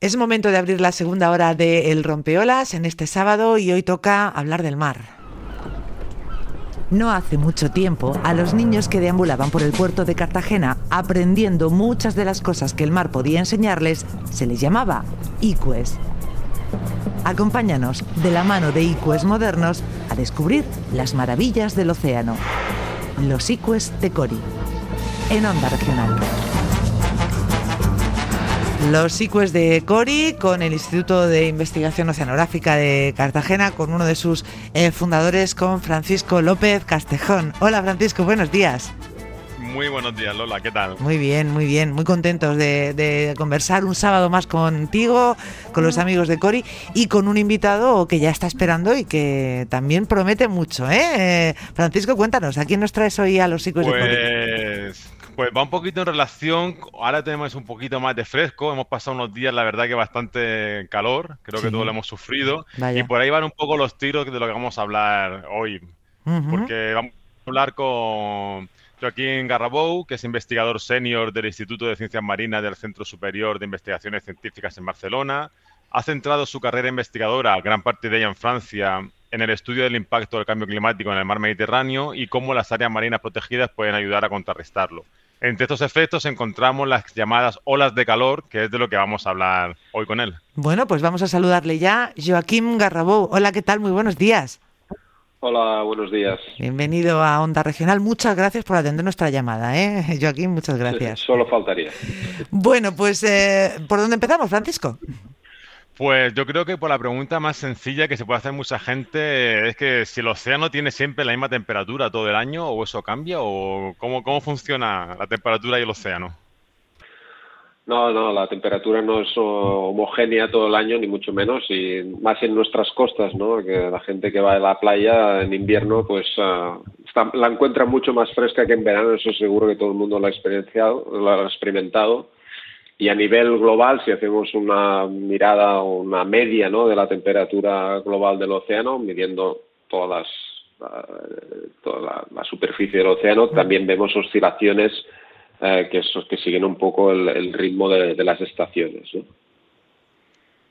Es momento de abrir la segunda hora de El Rompeolas en este sábado y hoy toca hablar del mar. No hace mucho tiempo, a los niños que deambulaban por el puerto de Cartagena aprendiendo muchas de las cosas que el mar podía enseñarles, se les llamaba icues. Acompáñanos de la mano de icues modernos a descubrir las maravillas del océano. Los icues de Cori, en Onda Regional. Los ICUES de Cori con el Instituto de Investigación Oceanográfica de Cartagena, con uno de sus eh, fundadores, con Francisco López Castejón. Hola Francisco, buenos días. Muy buenos días, Lola, ¿qué tal? Muy bien, muy bien, muy contentos de, conversar un sábado más contigo, con los amigos de Cori y con un invitado que ya está esperando y que también promete mucho. ¿eh? Francisco, cuéntanos, ¿a quién nos traes hoy a los ICUES de Cori? Pues va un poquito en relación, ahora tenemos un poquito más de fresco, hemos pasado unos días, la verdad que bastante calor, creo que todos lo hemos sufrido, y por ahí van un poco los tiros de lo que vamos a hablar hoy, porque vamos a hablar con Joaquín Garrabou, que es investigador senior del Instituto de Ciencias Marinas del Centro Superior de Investigaciones Científicas en Barcelona, ha centrado su carrera investigadora, gran parte de ella en Francia, en el estudio del impacto del cambio climático en el mar Mediterráneo y cómo las áreas marinas protegidas pueden ayudar a contrarrestarlo. Entre estos efectos encontramos las llamadas olas de calor, que es de lo que vamos a hablar hoy con él. Bueno, pues vamos a saludarle ya. Joaquín Garrabou, hola, ¿qué tal? Muy buenos días. Hola, buenos días. Bienvenido a Onda Regional. Muchas gracias por atender nuestra llamada, ¿eh? Joaquín, muchas gracias. solo faltaría. Bueno, pues, eh, ¿por dónde empezamos, Francisco? Pues yo creo que por la pregunta más sencilla que se puede hacer mucha gente es que si el océano tiene siempre la misma temperatura todo el año o eso cambia o cómo, cómo funciona la temperatura y el océano. No, no, la temperatura no es homogénea todo el año, ni mucho menos, y más en nuestras costas, ¿no? Que la gente que va a la playa en invierno, pues ah, la encuentra mucho más fresca que en verano, eso seguro que todo el mundo lo ha experienciado, lo ha experimentado y a nivel global, si hacemos una mirada o una media ¿no? de la temperatura global del océano, midiendo todas toda la, superficie del océano, también vemos oscilaciones eh, que, que siguen un poco el, ritmo de, las estaciones.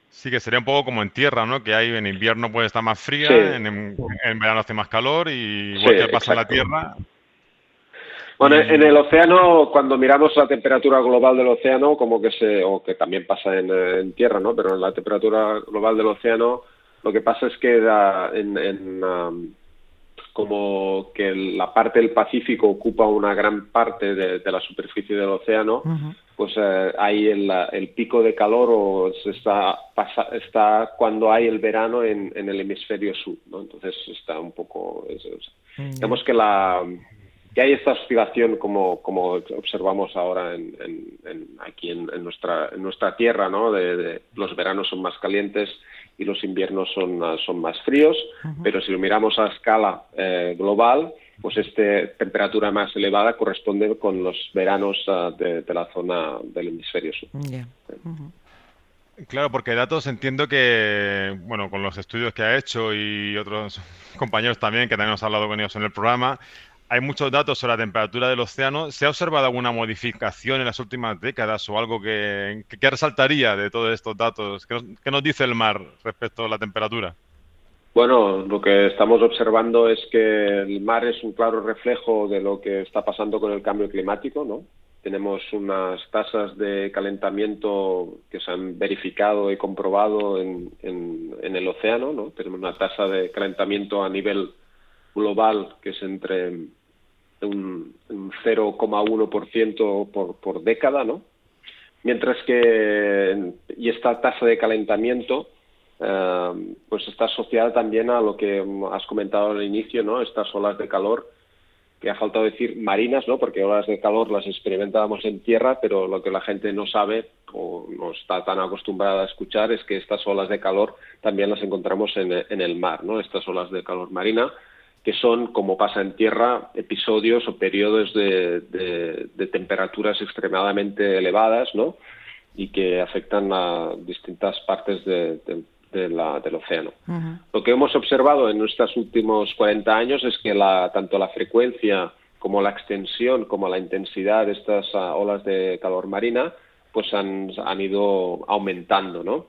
Sí, que sería un poco como en tierra, ¿no? Que hay en invierno puede estar más fría, en, verano hace más calor y igual que pasa en la tierra, bueno, en el océano, cuando miramos la temperatura global del océano, como que se, o que también pasa en, tierra, ¿no? Pero en la temperatura global del océano, lo que pasa es que en, um, como que la parte del Pacífico ocupa una gran parte de, la superficie del océano, pues eh, hay el, pico de calor o se está, está cuando hay el verano en, el hemisferio sur, ¿no? Entonces está un poco... Digamos que la que hay esta oscilación como, como observamos ahora en, aquí en, nuestra, en nuestra tierra, ¿no? De, los veranos son más calientes y los inviernos son, son más fríos, pero si lo miramos a escala eh, global, pues esta temperatura más elevada corresponde con los veranos ah, de, la zona del hemisferio sur. Claro, porque datos entiendo que, bueno, con los estudios que ha hecho y otros compañeros también, que también hemos hablado con ellos en el programa, hay muchos datos sobre la temperatura del océano. ¿Se ha observado alguna modificación en las últimas décadas o algo que, resaltaría de todos estos datos? ¿Qué nos, dice el mar respecto a la temperatura? Bueno, lo que estamos observando es que el mar es un claro reflejo de lo que está pasando con el cambio climático, ¿no? Tenemos unas tasas de calentamiento que se han verificado y comprobado en, en el océano, ¿no? Tenemos una tasa de calentamiento a nivel global que es entre un, 0,1% por, por década, ¿no? Mientras que, y esta tasa de calentamiento, eh, pues está asociada también a lo que has comentado al inicio, ¿no? Estas olas de calor, que ha faltado decir marinas, ¿no? Porque olas de calor las experimentábamos en tierra, pero lo que la gente no sabe o no está tan acostumbrada a escuchar es que estas olas de calor también las encontramos en, en el mar, ¿no? Estas olas de calor marina que son, como pasa en tierra, episodios o periodos de, temperaturas extremadamente elevadas, ¿no? Y que afectan a distintas partes del océano. Lo que hemos observado en nuestros últimos 40 años es que la, tanto la frecuencia como la extensión, como la intensidad de estas ah, olas de calor marina, pues han, han ido aumentando, ¿no?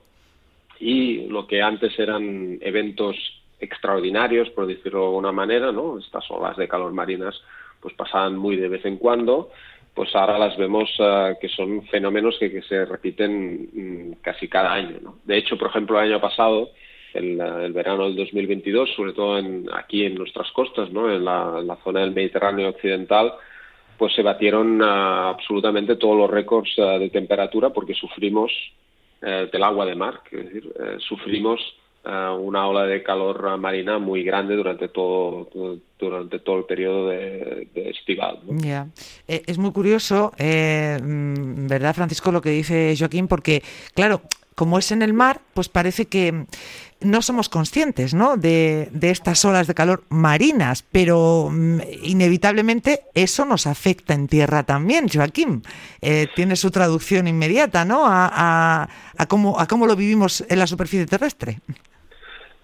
Y lo que antes eran eventos extraordinarios, por decirlo de alguna manera, ¿no? Estas olas de calor marinas pues pasaban muy de vez en cuando, pues ahora las vemos uh, que son fenómenos que, se repiten mm, casi cada año. De hecho, por ejemplo, el año pasado, el, el verano del 2022, sobre todo en, aquí en nuestras costas, ¿no? En la, zona del Mediterráneo occidental, pues se batieron uh, absolutamente todos los récords uh, de temperatura porque sufrimos eh, del agua de mar, es decir, eh, sufrimos uh, una ola de calor marina muy grande durante todo, durante todo el periodo de, estival. Yeah. Eh, es muy curioso, eh, mm, ¿verdad, Francisco, lo que dice Joaquín? Porque, claro, como es en el mar, pues parece que no somos conscientes ¿no? De, de, estas olas de calor marinas, pero mm, inevitablemente eso nos afecta en tierra también, Joaquín. Eh, tiene su traducción inmediata ¿no? a, a, a, cómo, a cómo lo vivimos en la superficie terrestre.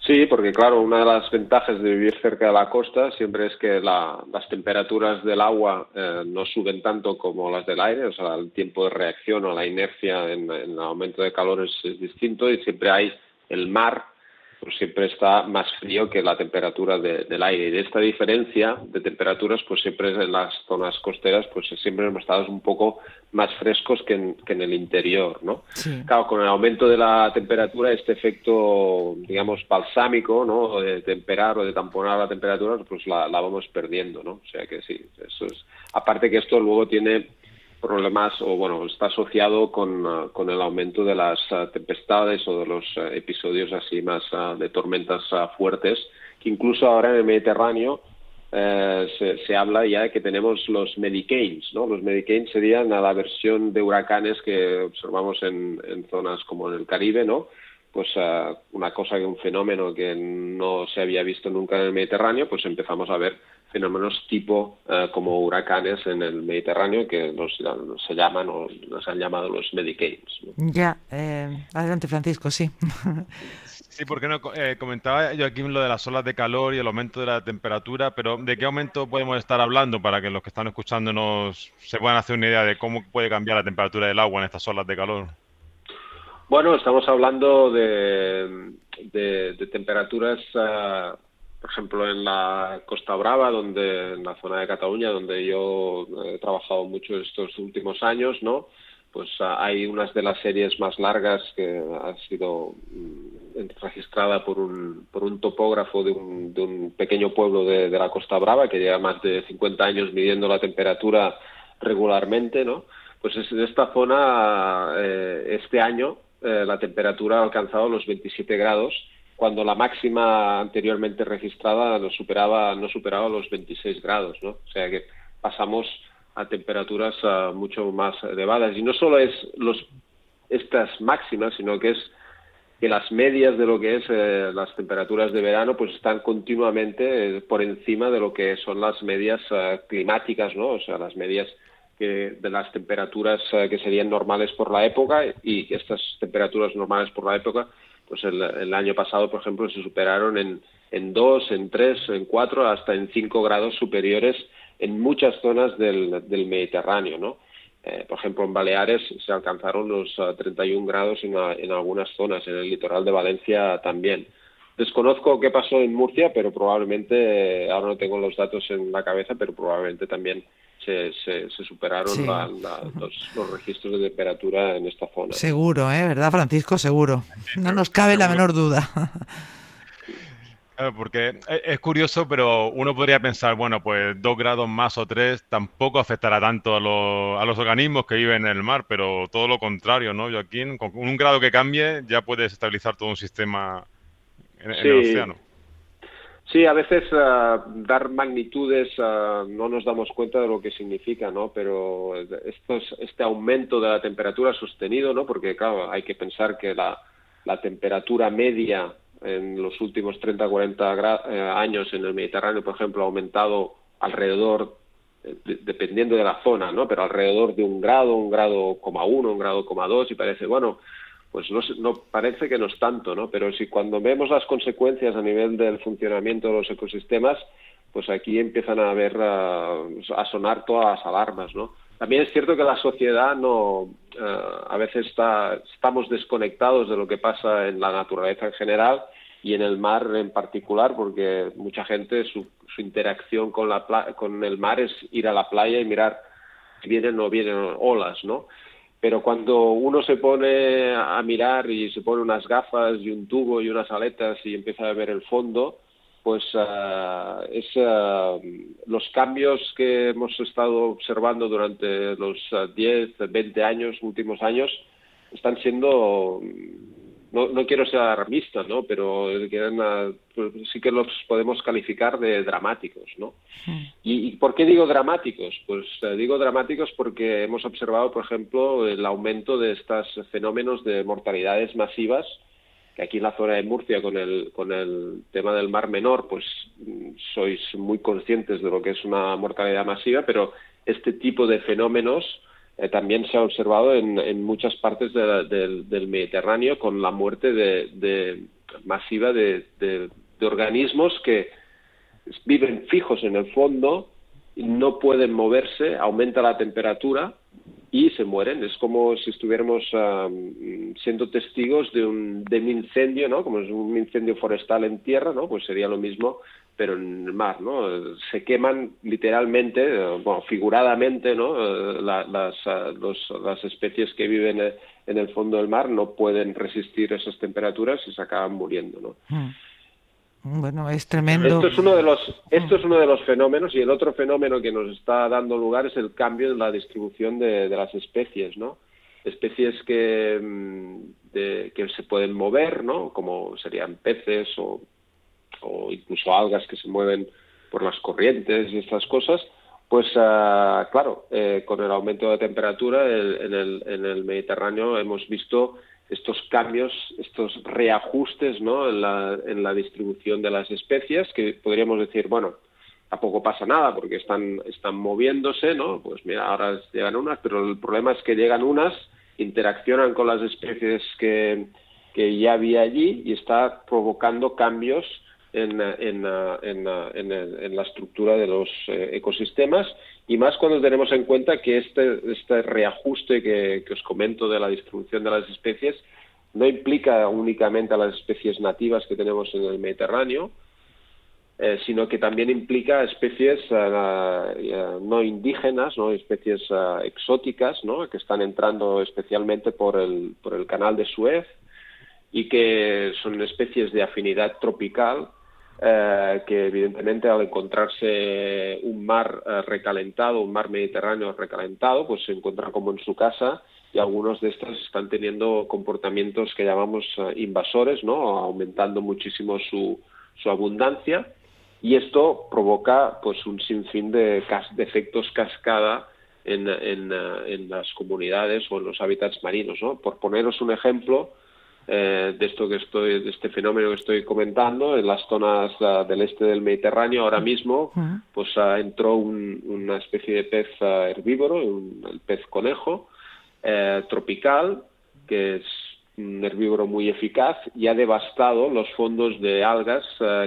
Sí, porque claro, una de las ventajas de vivir cerca de la costa siempre es que la, las temperaturas del agua eh, no suben tanto como las del aire, o sea, el tiempo de reacción o la inercia en, el aumento de calor es, es distinto y siempre hay el mar pues siempre está más frío que la temperatura de, del aire. Y de esta diferencia de temperaturas, pues siempre en las zonas costeras, pues siempre hemos estado un poco más frescos que en, que en el interior, ¿no? Sí. Claro, con el aumento de la temperatura, este efecto, digamos, balsámico, ¿no? De temperar o de tamponar la temperatura, pues la, la vamos perdiendo, ¿no? O sea que sí, eso es. Aparte que esto luego tiene problemas o bueno está asociado con, uh, con el aumento de las uh, tempestades o de los uh, episodios así más de tormentas fuertes que incluso ahora en el Mediterráneo eh, se, se, habla ya de que tenemos los medicanes, ¿no? Los medicanes serían a la versión de huracanes que observamos en, en zonas como en el Caribe, ¿no? Pues una cosa un fenómeno que no se había visto nunca en el Mediterráneo, pues empezamos a ver fenómenos tipo uh, como huracanes en el Mediterráneo que nos, se llaman o nos han llamado los medicanes. ¿no? Ya, eh, adelante Francisco, sí. Sí, porque no eh, comentaba yo aquí lo de las olas de calor y el aumento de la temperatura, pero ¿de qué aumento podemos estar hablando para que los que están escuchándonos se puedan hacer una idea de cómo puede cambiar la temperatura del agua en estas olas de calor? Bueno, estamos hablando de, de, de temperaturas uh, por ejemplo, en la Costa Brava, donde, en la zona de Cataluña, donde yo he trabajado mucho estos últimos años, ¿no? Pues uh, hay unas de las series más largas que ha sido um, registrada por un, por un topógrafo de un, de un pequeño pueblo de, la Costa Brava que lleva más de 50 años midiendo la temperatura regularmente, ¿no? Pues es, en esta zona, eh, este año, eh, la temperatura ha alcanzado los 27 grados cuando la máxima anteriormente registrada no superaba, no superaba los 26 grados, ¿no? O sea que pasamos a temperaturas uh, mucho más elevadas. Y no solo es los, estas máximas, sino que es que las medias de lo que es eh, las temperaturas de verano pues están continuamente eh, por encima de lo que son las medias uh, climáticas, ¿no? O sea, las medias que, de las temperaturas uh, que serían normales por la época y estas temperaturas normales por la época pues el, el, año pasado, por ejemplo, se superaron en, en dos, en tres, en cuatro, hasta en cinco grados superiores en muchas zonas del, del Mediterráneo, ¿no? Eh, por ejemplo, en Baleares se alcanzaron los uh, 31 grados en, en, algunas zonas, en el litoral de Valencia también. Desconozco qué pasó en Murcia, pero probablemente, eh, ahora no tengo los datos en la cabeza, pero probablemente también se, se, se superaron sí. la, la, los, los, registros de temperatura en esta zona. Seguro, ¿eh? ¿verdad, Francisco? Seguro. No nos cabe la menor duda. Claro, porque es curioso, pero uno podría pensar, bueno, pues dos grados más o tres tampoco afectará tanto a los, a los organismos que viven en el mar, pero todo lo contrario, ¿no, Joaquín? Con un grado que cambie ya puedes estabilizar todo un sistema en, sí. en el océano. Sí, a veces uh, dar magnitudes uh, no nos damos cuenta de lo que significa, ¿no? Pero estos, este aumento de la temperatura sostenido, ¿no? Porque, claro, hay que pensar que la, la temperatura media en los últimos 30, 40 eh, años en el Mediterráneo, por ejemplo, ha aumentado alrededor, de, dependiendo de la zona, ¿no? Pero alrededor de un grado, un grado coma uno, un grado coma dos, y parece, bueno, pues no, no, parece que no es tanto, ¿no? Pero si cuando vemos las consecuencias a nivel del funcionamiento de los ecosistemas, pues aquí empiezan a ver, a, a sonar todas las alarmas, ¿no? también es cierto que la sociedad no, eh, a veces está, estamos desconectados de lo que pasa en la naturaleza en general y en el mar en particular, porque mucha gente su, su interacción con, la con el mar es ir a la playa y mirar si vienen o no vienen olas, ¿no? Pero cuando uno se pone a mirar y se pone unas gafas y un tubo y unas aletas y empieza a ver el fondo, pues uh, es, uh, los cambios que hemos estado observando durante los uh, 10, 20 años, últimos años, están siendo no, no quiero ser alarmista, ¿no? Pero pues, sí que los podemos calificar de dramáticos, ¿no? ¿Y, por qué digo dramáticos? Pues eh, digo dramáticos porque hemos observado, por ejemplo, el aumento de estos fenómenos de mortalidades masivas que aquí en la zona de Murcia con el, con el tema del Mar Menor, pues sois muy conscientes de lo que es una mortalidad masiva, pero este tipo de fenómenos eh, también se ha observado en, muchas partes del Mediterráneo con la muerte de, masiva de, organismos que viven fijos en el fondo, no pueden moverse, aumenta la temperatura y se mueren. Es como si estuviéramos siendo testigos de un, de un incendio, ¿no? Como es un incendio forestal en tierra, ¿no? Pues sería lo mismo pero en el mar, ¿no? Se queman literalmente, bueno, figuradamente, ¿no? las, las especies que viven en el fondo del mar no pueden resistir esas temperaturas y se acaban muriendo, ¿no? Hmm. Bueno, es tremendo. Esto es uno de los, esto es uno de los fenómenos y el otro fenómeno que nos está dando lugar es el cambio en la distribución de, las especies, ¿no? Especies que, mm, que se pueden mover, ¿no? Como serían peces o o incluso algas que se mueven por las corrientes y estas cosas, pues ah, claro, eh, con el aumento de temperatura en, el, en, el, Mediterráneo hemos visto estos cambios, estos reajustes ¿no? en, la, en la distribución de las especies, que podríamos decir, bueno, tampoco pasa nada porque están, están moviéndose, ¿no? Pues mira, ahora llegan unas, pero el problema es que llegan unas, interaccionan con las especies que, que ya había allí y está provocando cambios en, en, en, en, la estructura de los eh, ecosistemas y más cuando tenemos en cuenta que este, este reajuste que, os comento de la distribución de las especies no implica únicamente a las especies nativas que tenemos en el Mediterráneo, eh, sino que también implica especies uh, no indígenas, ¿no? especies uh, exóticas, ¿no? que están entrando especialmente por el, por el canal de Suez y que son especies de afinidad tropical eh, que evidentemente al encontrarse un mar eh, recalentado, un mar Mediterráneo recalentado, pues se encuentran como en su casa y algunos de estos están teniendo comportamientos que llamamos eh, invasores, ¿no? aumentando muchísimo su, su abundancia y esto provoca pues un sinfín de, de efectos cascada en, en, en, las comunidades o en los hábitats marinos. ¿no? Por poneros un ejemplo, eh, de esto que estoy, de este fenómeno que estoy comentando, en las zonas uh, del este del Mediterráneo ahora mismo, pues uh, entró un, una especie de pez uh, herbívoro, un, el pez conejo eh, tropical, que es un herbívoro muy eficaz y ha devastado los fondos de algas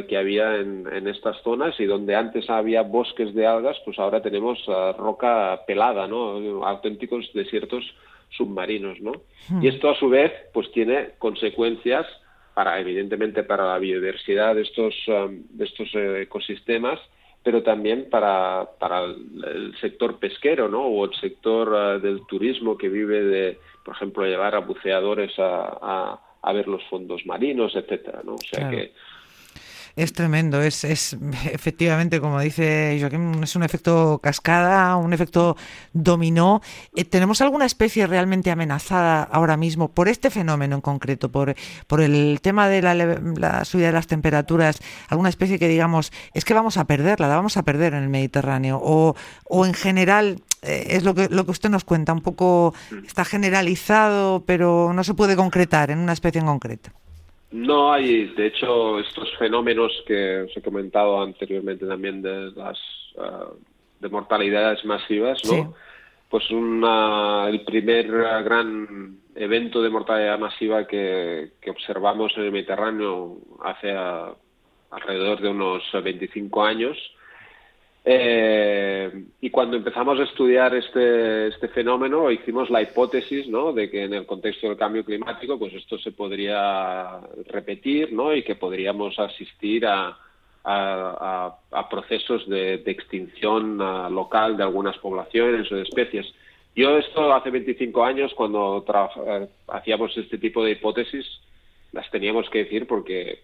que había en, en, estas zonas y donde antes había bosques de algas, pues ahora tenemos roca pelada, ¿no? auténticos desiertos submarinos, ¿no? Hmm. Y esto a su vez pues tiene consecuencias para evidentemente para la biodiversidad de estos um, de estos eh, ecosistemas, pero también para, para el, sector pesquero, ¿no? O el sector uh, del turismo que vive de, por ejemplo, llevar a buceadores a, a, ver los fondos marinos, etcétera, ¿no? O sea que es tremendo, es, es efectivamente, como dice Joaquín, es un efecto cascada, un efecto dominó. Eh, ¿Tenemos alguna especie realmente amenazada ahora mismo por este fenómeno en concreto, por, por el tema de la, subida de las temperaturas? ¿Alguna especie que digamos, es que vamos a perderla, la vamos a perder en el Mediterráneo? ¿O, o en general eh, es lo que, lo que usted nos cuenta, un poco está generalizado, pero no se puede concretar en una especie en concreto? No hay, de hecho, estos fenómenos que os he comentado anteriormente también de las ah, de mortalidades masivas, ¿no? Pues una, el primer gran evento de mortalidad masiva que, observamos en el Mediterráneo hace alrededor de unos 25 años Eh, y cuando empezamos a estudiar este, este fenómeno, hicimos la hipótesis ¿no? de que en el contexto del cambio climático, pues esto se podría repetir ¿no? y que podríamos asistir a, a, procesos de, extinción local de algunas poblaciones o de especies. Yo esto hace 25 años, cuando eh, hacíamos este tipo de hipótesis, las teníamos que decir porque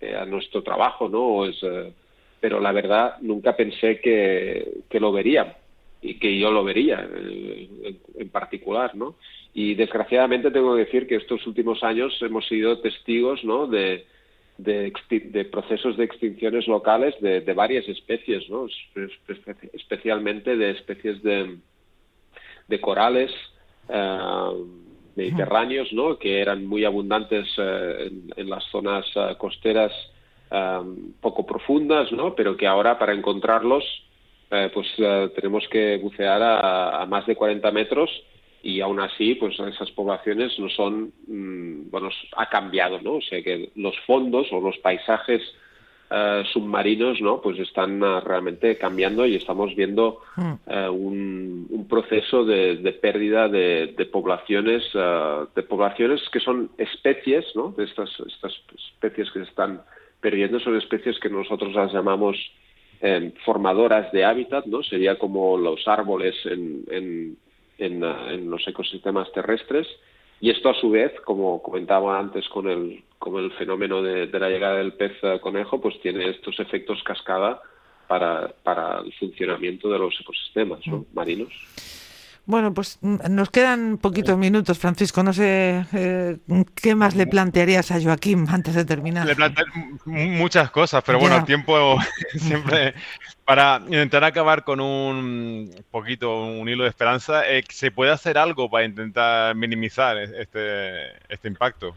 era nuestro trabajo, ¿no? Es, eh, pero la verdad nunca pensé que, lo vería y que yo lo vería eh, en, particular, ¿no? Y desgraciadamente tengo que decir que estos últimos años hemos sido testigos, ¿no? De, de, procesos de extinciones locales de, varias especies, ¿no? especialmente de especies de, de corales eh, mediterráneos, ¿no? que eran muy abundantes eh, en, las zonas costeras poco profundas, ¿no? pero que ahora para encontrarlos eh, pues eh, tenemos que bucear a, más de 40 metros y aún así pues esas poblaciones no son, mm, bueno, ha cambiado, ¿no? O sea que los fondos o los paisajes eh, submarinos, ¿no? Pues están realmente cambiando y estamos viendo hmm. un, un, proceso de, pérdida de, de poblaciones, de poblaciones que son especies, ¿no? De estas, estas especies que se están perdiendo son especies que nosotros las llamamos eh, formadoras de hábitat, ¿no? Sería como los árboles en, en, en, los ecosistemas terrestres. Y esto a su vez, como comentaba antes con el, con el fenómeno de, la llegada del pez conejo, pues tiene estos efectos cascada para, para el funcionamiento de los ecosistemas mm. marinos. Bueno, pues mm, nos quedan poquitos minutos, Francisco. No sé eh, qué más le plantearías a Joaquín antes de terminar. Le planteé muchas cosas, pero bueno, el tiempo siempre para intentar acabar con un poquito, un hilo de esperanza. Eh, ¿Se puede hacer algo para intentar minimizar este, este impacto?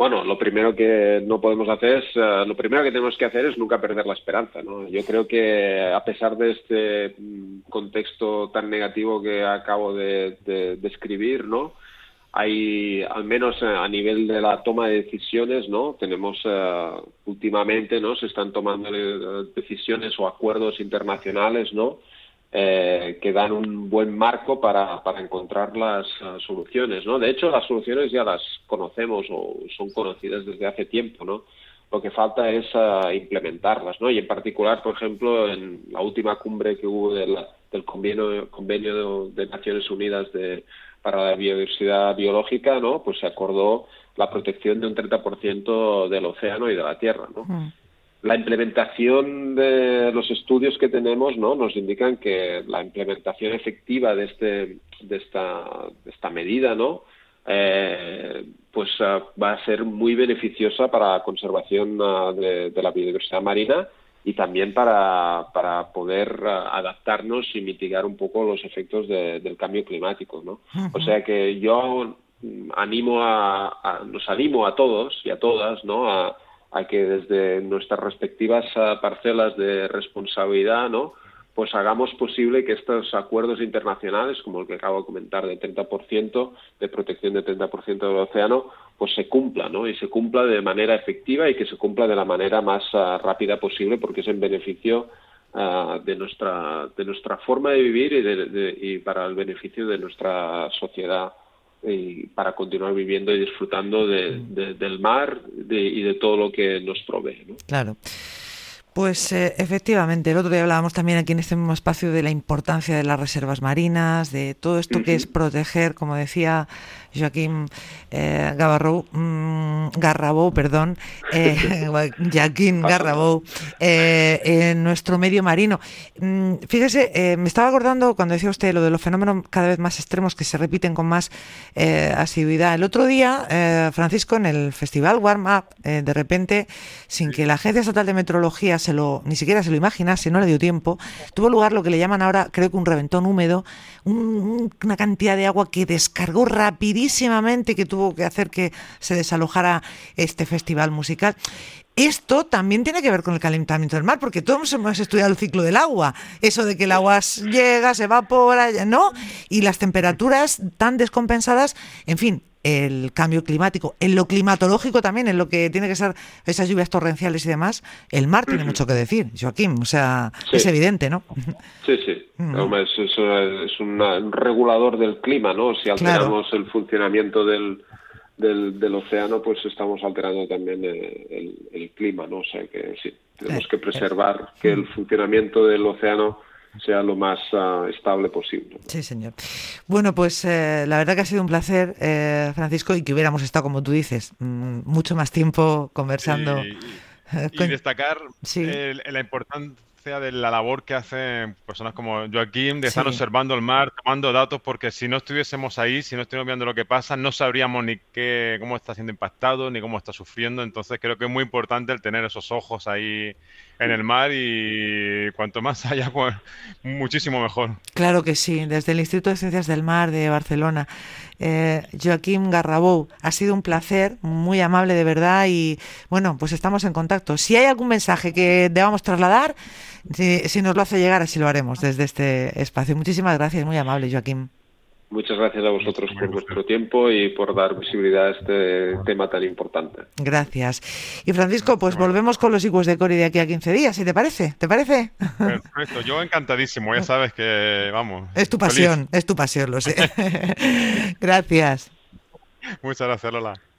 Bueno, lo primero que no podemos hacer es, eh, lo primero que tenemos que hacer es nunca perder la esperanza, ¿no? Yo creo que a pesar de este mm, contexto tan negativo que acabo de, describir, ¿no? Hay, al menos a nivel de la toma de decisiones, ¿no? Tenemos eh, últimamente, ¿no? Se están tomando eh, decisiones o acuerdos internacionales, ¿no? Eh, que dan un buen marco para, para encontrar las uh, soluciones, ¿no? De hecho, las soluciones ya las conocemos o son conocidas desde hace tiempo, ¿no? Lo que falta es uh, implementarlas, ¿no? Y en particular, por ejemplo, en la última cumbre que hubo del, convenio, convenio de, Naciones Unidas de, para la biodiversidad biológica, ¿no? Pues se acordó la protección de un 30% del océano y de la tierra, ¿no? Mm la implementación de los estudios que tenemos ¿no? nos indican que la implementación efectiva de, este, de, esta, de esta medida ¿no? Eh, pues uh, va a ser muy beneficiosa para la conservación uh, de, la biodiversidad marina y también para, para poder uh, adaptarnos y mitigar un poco los efectos del cambio climático. ¿no? O sea que yo animo a, a, nos animo a todos y a todas ¿no? a, a que desde nuestras respectivas ah, parcelas de responsabilidad, ¿no? pues hagamos posible que estos acuerdos internacionales, como el que acabo de comentar, de 30%, de protección de 30% del océano, pues se cumpla, ¿no? Y se cumpla de manera efectiva y que se cumpla de la manera más ah, rápida posible, porque es en beneficio ah, de nuestra de nuestra forma de vivir y, y para el beneficio de nuestra sociedad y para continuar viviendo y disfrutando de, del mar y de todo lo que nos provee. ¿no? Claro. Pues eh, efectivamente, el otro día hablábamos también aquí en este mismo espacio de la importancia de las reservas marinas, de todo esto que es proteger, como decía Joaquín eh, mm, Garrabou, perdón, eh, Joaquín Garrabou, eh, en nuestro medio marino. Mm, fíjese, eh, me estaba acordando cuando decía usted lo de los fenómenos cada vez más extremos que se repiten con más asiduidad. El otro día, Francisco, en el festival Warm Up, de repente, sin que la Agencia Estatal de Meteorología se lo, ni siquiera se lo imaginase, no le dio tiempo, tuvo lugar lo que le llaman ahora, creo que un reventón húmedo, una cantidad de agua que descargó que tuvo que hacer que se desalojara este festival musical. Esto también tiene que ver con el calentamiento del mar, porque todos hemos estudiado el ciclo del agua, eso de que el agua llega, se evapora, ¿no? Y las temperaturas tan descompensadas, en fin, el cambio climático, en lo climatológico también, en lo que tiene que ser esas lluvias torrenciales y demás, el mar tiene mucho que decir, Joaquín, o sea, es evidente, ¿no? Sí, sí, es, un regulador del clima, ¿no? Si alteramos el funcionamiento del, del, océano, pues estamos alterando también eh, el, clima, ¿no? O sea que sí, tenemos que preservar que el funcionamiento del océano sea lo más ah, estable posible. Sí, señor. Bueno, pues eh, la verdad que ha sido un placer, eh, Francisco, y que hubiéramos estado, como tú dices, mm, mucho más tiempo conversando. Y, destacar la importancia de la labor que hacen personas como Joaquín de estar observando el mar, tomando datos, porque si no estuviésemos ahí, si no estuviéramos viendo lo que pasa, no sabríamos ni qué, cómo está siendo impactado, ni cómo está sufriendo. Entonces creo que es muy importante el tener esos ojos ahí en el mar y cuanto más haya, pues muchísimo mejor. Claro que sí, desde el Instituto de Ciencias del Mar de Barcelona. Eh, Joaquín Garrabou, ha sido un placer, muy amable de verdad y bueno, pues estamos en contacto. Si hay algún mensaje que debamos trasladar, si, si nos lo hace llegar, así lo haremos desde este espacio. Muchísimas gracias, muy amable Joaquín. Muchas gracias a vosotros por vuestro tiempo y por dar visibilidad a este tema tan importante. Gracias. Y Francisco, pues volvemos con los iguos de Cori de aquí a 15 días, si te parece. ¿Te parece? Perfecto, yo encantadísimo, ya sabes que, vamos. Es tu pasión, es tu pasión, lo sé. gracias. Muchas gracias, Lola.